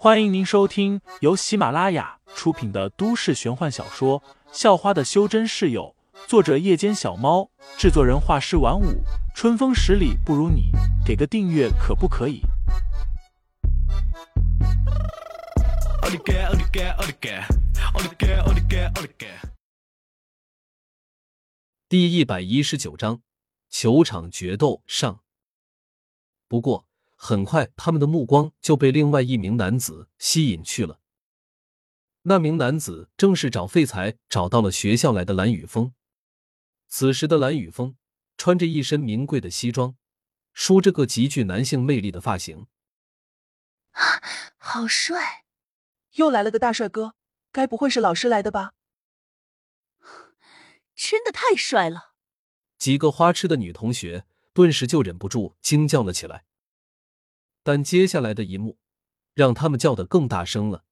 欢迎您收听由喜马拉雅出品的都市玄幻小说《校花的修真室友》，作者：夜间小猫，制作人：画师晚舞，春风十里不如你，给个订阅可不可以？第一百一十九章，球场决斗上。不过。很快，他们的目光就被另外一名男子吸引去了。那名男子正是找废材找到了学校来的蓝雨峰。此时的蓝雨峰穿着一身名贵的西装，梳着个极具男性魅力的发型，啊，好帅！又来了个大帅哥，该不会是老师来的吧？真的太帅了！几个花痴的女同学顿时就忍不住惊叫了起来。但接下来的一幕，让他们叫得更大声了。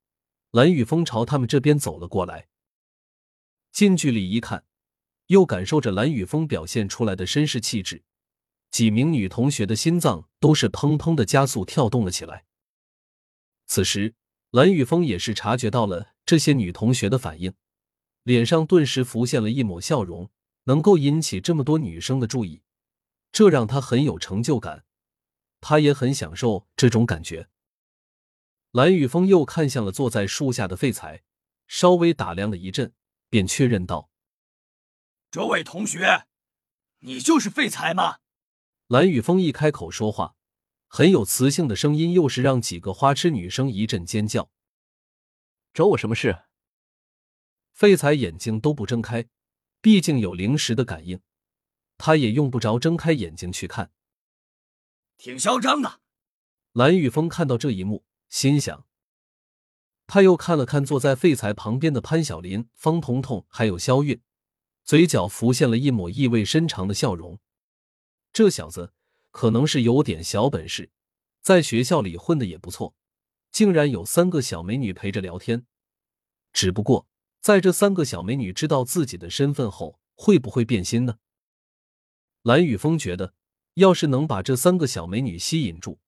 蓝雨峰朝他们这边走了过来，近距离一看，又感受着蓝雨峰表现出来的绅士气质，几名女同学的心脏都是砰砰的加速跳动了起来。此时，蓝雨峰也是察觉到了这些女同学的反应，脸上顿时浮现了一抹笑容，能够引起这么多女生的注意，这让他很有成就感。他也很享受这种感觉。蓝雨峰又看向了坐在树下的废材，稍微打量了一阵，便确认道：“这位同学，你就是废材吗？”蓝雨峰一开口说话，很有磁性的声音，又是让几个花痴女生一阵尖叫。找我什么事？废材眼睛都不睁开，毕竟有灵石的感应，他也用不着睁开眼睛去看。挺嚣张的，蓝雨峰看到这一幕，心想。他又看了看坐在废材旁边的潘晓林、方彤彤还有肖韵，嘴角浮现了一抹意味深长的笑容。这小子可能是有点小本事，在学校里混的也不错，竟然有三个小美女陪着聊天。只不过，在这三个小美女知道自己的身份后，会不会变心呢？蓝雨峰觉得。要是能把这三个小美女吸引住，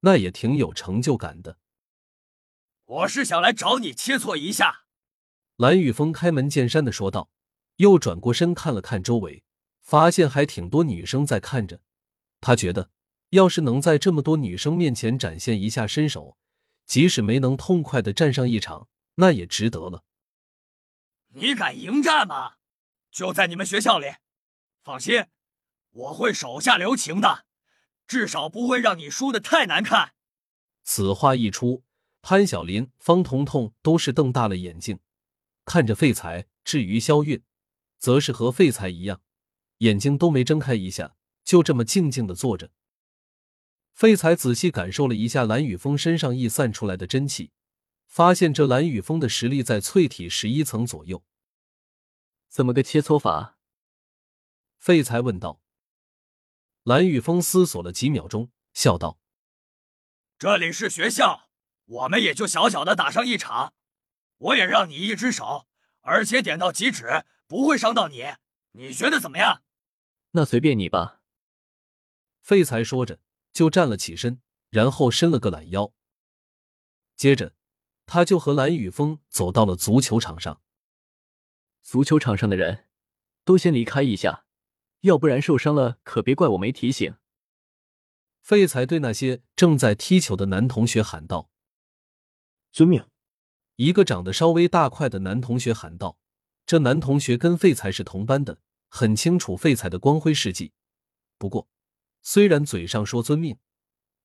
那也挺有成就感的。我是想来找你切磋一下。”蓝雨峰开门见山的说道，又转过身看了看周围，发现还挺多女生在看着。他觉得，要是能在这么多女生面前展现一下身手，即使没能痛快的战上一场，那也值得了。你敢迎战吗？就在你们学校里，放心。我会手下留情的，至少不会让你输的太难看。此话一出，潘晓林、方彤彤都是瞪大了眼睛看着废材。至于肖韵，则是和废材一样，眼睛都没睁开一下，就这么静静的坐着。废材仔细感受了一下蓝雨峰身上溢散出来的真气，发现这蓝雨峰的实力在淬体十一层左右。怎么个切磋法？废材问道。蓝雨峰思索了几秒钟，笑道：“这里是学校，我们也就小小的打上一场。我也让你一只手，而且点到即止，不会伤到你。你觉得怎么样？”“那随便你吧。”废材说着就站了起身，然后伸了个懒腰。接着，他就和蓝雨峰走到了足球场上。足球场上的人都先离开一下。要不然受伤了，可别怪我没提醒。废材对那些正在踢球的男同学喊道：“遵命。”一个长得稍微大块的男同学喊道：“这男同学跟废材是同班的，很清楚废材的光辉事迹。不过，虽然嘴上说遵命，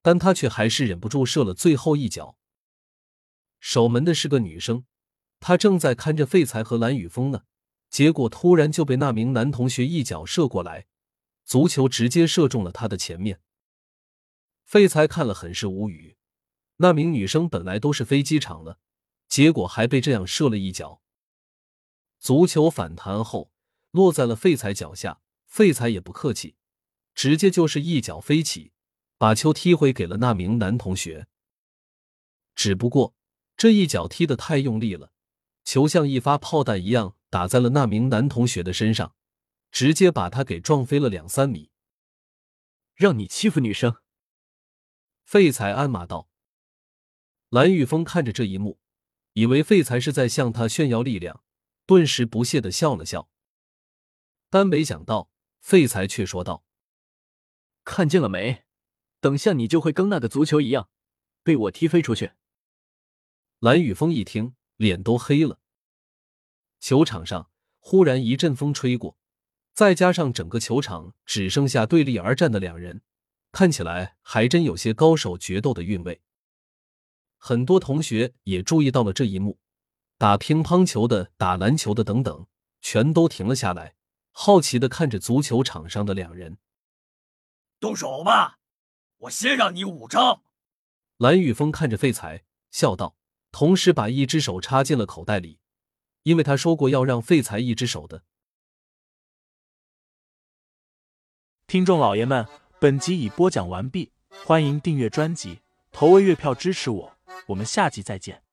但他却还是忍不住射了最后一脚。守门的是个女生，她正在看着废材和蓝雨峰呢。”结果突然就被那名男同学一脚射过来，足球直接射中了他的前面。废材看了很是无语，那名女生本来都是飞机场了，结果还被这样射了一脚。足球反弹后落在了废材脚下，废材也不客气，直接就是一脚飞起，把球踢回给了那名男同学。只不过这一脚踢得太用力了，球像一发炮弹一样。打在了那名男同学的身上，直接把他给撞飞了两三米。让你欺负女生？废材暗骂道。蓝玉峰看着这一幕，以为废材是在向他炫耀力量，顿时不屑的笑了笑。但没想到，废材却说道：“看见了没？等下你就会跟那个足球一样，被我踢飞出去。”蓝雨峰一听，脸都黑了。球场上忽然一阵风吹过，再加上整个球场只剩下对立而战的两人，看起来还真有些高手决斗的韵味。很多同学也注意到了这一幕，打乒乓球的、打篮球的等等，全都停了下来，好奇的看着足球场上的两人。动手吧，我先让你五招。蓝雨峰看着废材，笑道。同时把一只手插进了口袋里，因为他说过要让废材一只手的。听众老爷们，本集已播讲完毕，欢迎订阅专辑，投喂月票支持我，我们下集再见。